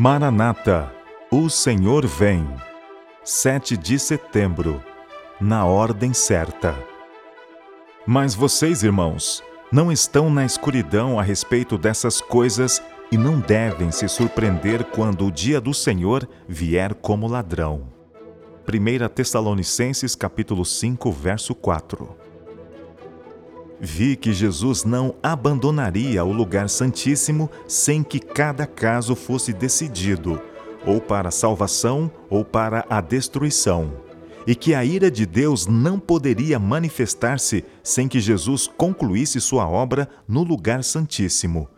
Maranata, o Senhor vem. 7 de setembro, na ordem certa. Mas vocês, irmãos, não estão na escuridão a respeito dessas coisas e não devem se surpreender quando o dia do Senhor vier como ladrão. 1 Tessalonicenses capítulo 5, verso 4. Vi que Jesus não abandonaria o lugar santíssimo sem que cada caso fosse decidido, ou para a salvação ou para a destruição, e que a ira de Deus não poderia manifestar-se sem que Jesus concluísse sua obra no lugar santíssimo,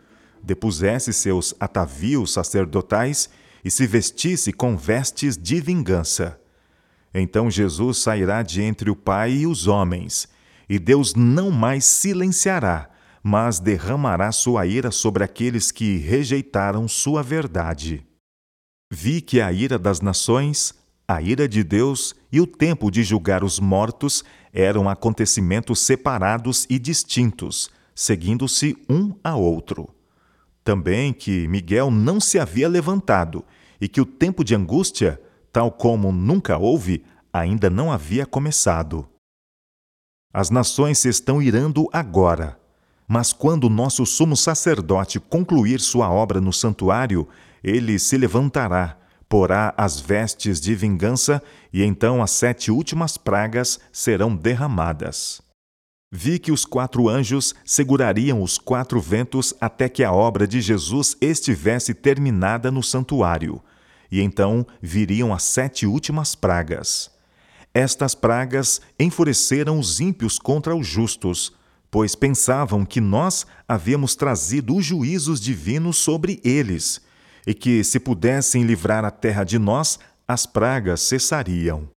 depusesse seus atavios sacerdotais e se vestisse com vestes de vingança. Então Jesus sairá de entre o Pai e os homens, e Deus não mais silenciará, mas derramará sua ira sobre aqueles que rejeitaram sua verdade. Vi que a ira das nações, a ira de Deus e o tempo de julgar os mortos eram acontecimentos separados e distintos, seguindo-se um a outro. Também que Miguel não se havia levantado e que o tempo de angústia, tal como nunca houve, ainda não havia começado. As nações se estão irando agora. Mas quando nosso sumo sacerdote concluir sua obra no santuário, ele se levantará, porá as vestes de vingança, e então as sete últimas pragas serão derramadas. Vi que os quatro anjos segurariam os quatro ventos até que a obra de Jesus estivesse terminada no santuário, e então viriam as sete últimas pragas. Estas pragas enfureceram os ímpios contra os justos, pois pensavam que nós havíamos trazido os juízos divinos sobre eles, e que, se pudessem livrar a terra de nós, as pragas cessariam.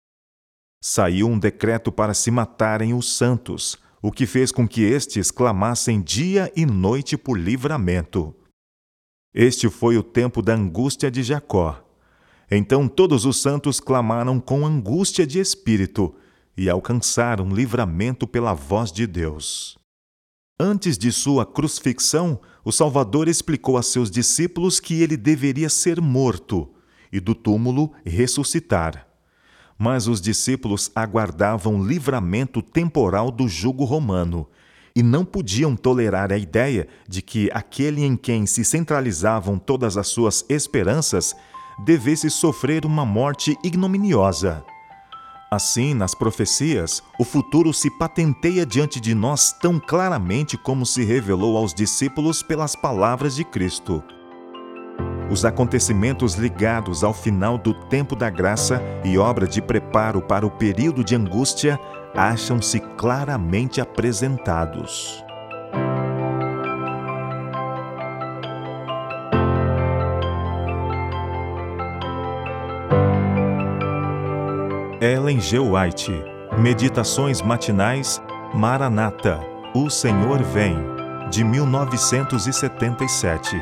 Saiu um decreto para se matarem os santos, o que fez com que estes clamassem dia e noite por livramento. Este foi o tempo da angústia de Jacó então todos os santos clamaram com angústia de espírito e alcançaram livramento pela voz de Deus. Antes de sua crucifixão, o Salvador explicou a seus discípulos que ele deveria ser morto e do túmulo ressuscitar. Mas os discípulos aguardavam livramento temporal do jugo romano e não podiam tolerar a ideia de que aquele em quem se centralizavam todas as suas esperanças devesse sofrer uma morte ignominiosa. Assim, nas profecias, o futuro se patenteia diante de nós tão claramente como se revelou aos discípulos pelas palavras de Cristo. Os acontecimentos ligados ao final do tempo da graça e obra de preparo para o período de angústia acham-se claramente apresentados. Ellen G. White. Meditações matinais Maranata. O Senhor vem. De 1977.